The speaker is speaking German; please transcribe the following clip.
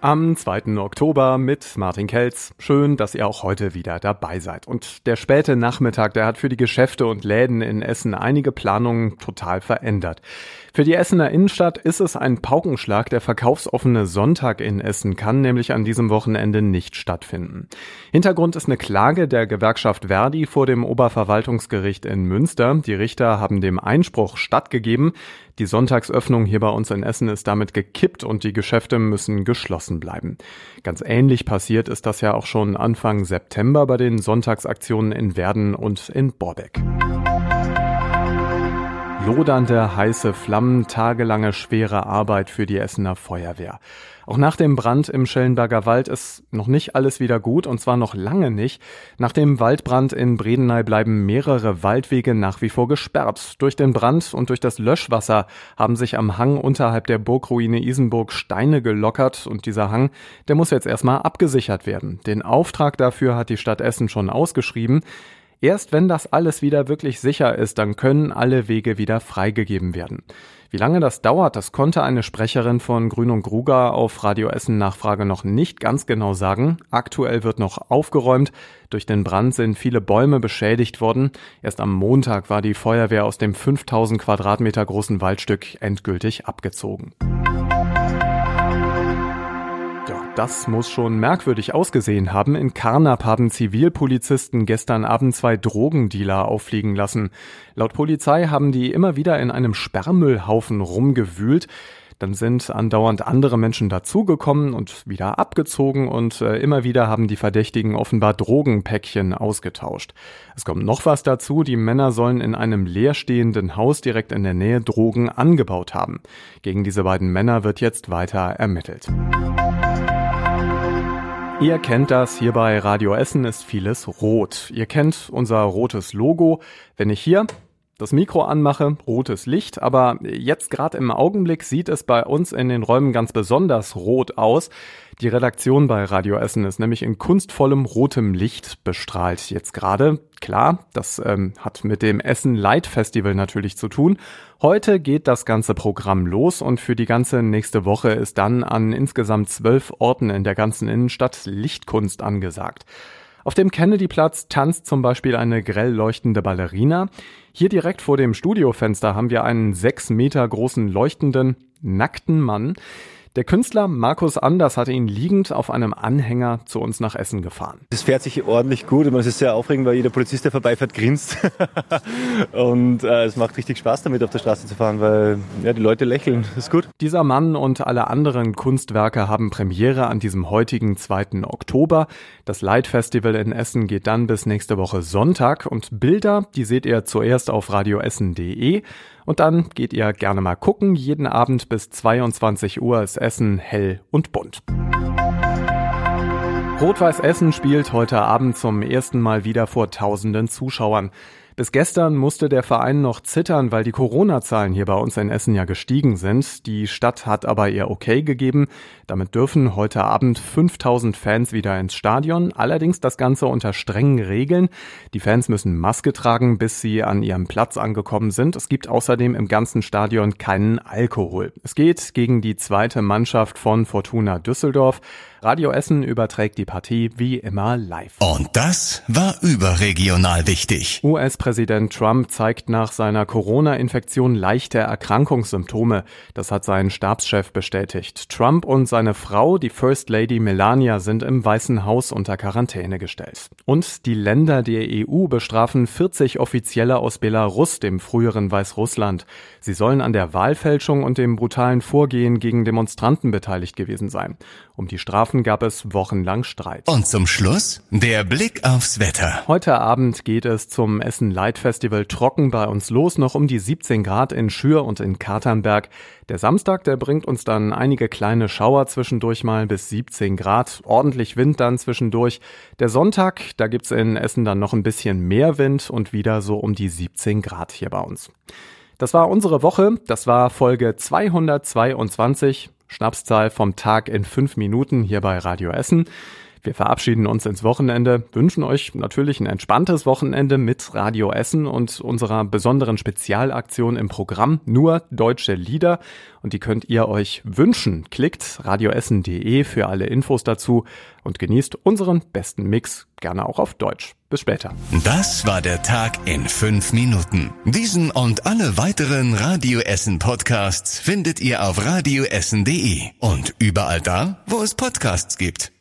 Am 2. Oktober mit Martin Kelz. Schön, dass ihr auch heute wieder dabei seid. Und der späte Nachmittag, der hat für die Geschäfte und Läden in Essen einige Planungen total verändert. Für die Essener Innenstadt ist es ein Paukenschlag. Der verkaufsoffene Sonntag in Essen kann nämlich an diesem Wochenende nicht stattfinden. Hintergrund ist eine Klage der Gewerkschaft Verdi vor dem Oberverwaltungsgericht in Münster. Die Richter haben dem Einspruch stattgegeben. Die Sonntagsöffnung hier bei uns in Essen ist damit gekippt und die Geschäfte müssen geschlossen bleiben. Ganz ähnlich passiert ist das ja auch schon Anfang September bei den Sonntagsaktionen in Werden und in Borbeck. Lodernde heiße Flammen, tagelange schwere Arbeit für die Essener Feuerwehr. Auch nach dem Brand im Schellenberger Wald ist noch nicht alles wieder gut und zwar noch lange nicht. Nach dem Waldbrand in Bredeney bleiben mehrere Waldwege nach wie vor gesperrt. Durch den Brand und durch das Löschwasser haben sich am Hang unterhalb der Burgruine Isenburg Steine gelockert und dieser Hang, der muss jetzt erstmal abgesichert werden. Den Auftrag dafür hat die Stadt Essen schon ausgeschrieben. Erst wenn das alles wieder wirklich sicher ist, dann können alle Wege wieder freigegeben werden. Wie lange das dauert, das konnte eine Sprecherin von Grün und Gruger auf Radio Essen Nachfrage noch nicht ganz genau sagen. Aktuell wird noch aufgeräumt. Durch den Brand sind viele Bäume beschädigt worden. Erst am Montag war die Feuerwehr aus dem 5000 Quadratmeter großen Waldstück endgültig abgezogen. Das muss schon merkwürdig ausgesehen haben. In Karnap haben Zivilpolizisten gestern Abend zwei Drogendealer auffliegen lassen. Laut Polizei haben die immer wieder in einem Sperrmüllhaufen rumgewühlt. Dann sind andauernd andere Menschen dazugekommen und wieder abgezogen und äh, immer wieder haben die Verdächtigen offenbar Drogenpäckchen ausgetauscht. Es kommt noch was dazu, die Männer sollen in einem leerstehenden Haus direkt in der Nähe Drogen angebaut haben. Gegen diese beiden Männer wird jetzt weiter ermittelt. Ihr kennt das, hier bei Radio Essen ist vieles rot. Ihr kennt unser rotes Logo. Wenn ich hier das Mikro anmache, rotes Licht, aber jetzt gerade im Augenblick sieht es bei uns in den Räumen ganz besonders rot aus. Die Redaktion bei Radio Essen ist nämlich in kunstvollem rotem Licht bestrahlt jetzt gerade. Klar, das ähm, hat mit dem Essen Light Festival natürlich zu tun. Heute geht das ganze Programm los und für die ganze nächste Woche ist dann an insgesamt zwölf Orten in der ganzen Innenstadt Lichtkunst angesagt. Auf dem Kennedyplatz tanzt zum Beispiel eine grell leuchtende Ballerina. Hier direkt vor dem Studiofenster haben wir einen sechs Meter großen leuchtenden, nackten Mann. Der Künstler Markus Anders hatte ihn liegend auf einem Anhänger zu uns nach Essen gefahren. Es fährt sich ordentlich gut. Es ist sehr aufregend, weil jeder Polizist, der vorbeifährt, grinst. und äh, es macht richtig Spaß damit, auf der Straße zu fahren, weil ja, die Leute lächeln. Das ist gut. Dieser Mann und alle anderen Kunstwerke haben Premiere an diesem heutigen 2. Oktober. Das Light Festival in Essen geht dann bis nächste Woche Sonntag und Bilder, die seht ihr zuerst auf radioessen.de und dann geht ihr gerne mal gucken. Jeden Abend bis 22 Uhr ist Essen hell und bunt. Rot-Weiß Essen spielt heute Abend zum ersten Mal wieder vor tausenden Zuschauern. Bis gestern musste der Verein noch zittern, weil die Corona-Zahlen hier bei uns in Essen ja gestiegen sind. Die Stadt hat aber ihr Okay gegeben. Damit dürfen heute Abend 5000 Fans wieder ins Stadion. Allerdings das Ganze unter strengen Regeln. Die Fans müssen Maske tragen, bis sie an ihrem Platz angekommen sind. Es gibt außerdem im ganzen Stadion keinen Alkohol. Es geht gegen die zweite Mannschaft von Fortuna Düsseldorf. Radio Essen überträgt die Partie wie immer live. Und das war überregional wichtig. US-Präsident Trump zeigt nach seiner Corona-Infektion leichte Erkrankungssymptome. Das hat sein Stabschef bestätigt. Trump und seine Frau, die First Lady Melania, sind im Weißen Haus unter Quarantäne gestellt. Und die Länder der EU bestrafen 40 Offizielle aus Belarus, dem früheren Weißrussland. Sie sollen an der Wahlfälschung und dem brutalen Vorgehen gegen Demonstranten beteiligt gewesen sein. Um die Strafen gab es wochenlang Streit. Und zum Schluss der Blick aufs Wetter. Heute Abend geht es zum Essen Light Festival trocken bei uns los, noch um die 17 Grad in Schür und in Katernberg. Der Samstag, der bringt uns dann einige kleine Schauer zwischendurch mal bis 17 Grad, ordentlich Wind dann zwischendurch. Der Sonntag, da gibt's in Essen dann noch ein bisschen mehr Wind und wieder so um die 17 Grad hier bei uns. Das war unsere Woche, das war Folge 222. Schnapszahl vom Tag in fünf Minuten hier bei Radio Essen. Wir verabschieden uns ins Wochenende, wünschen euch natürlich ein entspanntes Wochenende mit Radio Essen und unserer besonderen Spezialaktion im Programm Nur deutsche Lieder. Und die könnt ihr euch wünschen. Klickt radioessen.de für alle Infos dazu und genießt unseren besten Mix gerne auch auf Deutsch. Bis später. Das war der Tag in fünf Minuten. Diesen und alle weiteren Radio Essen Podcasts findet ihr auf radioessen.de und überall da, wo es Podcasts gibt.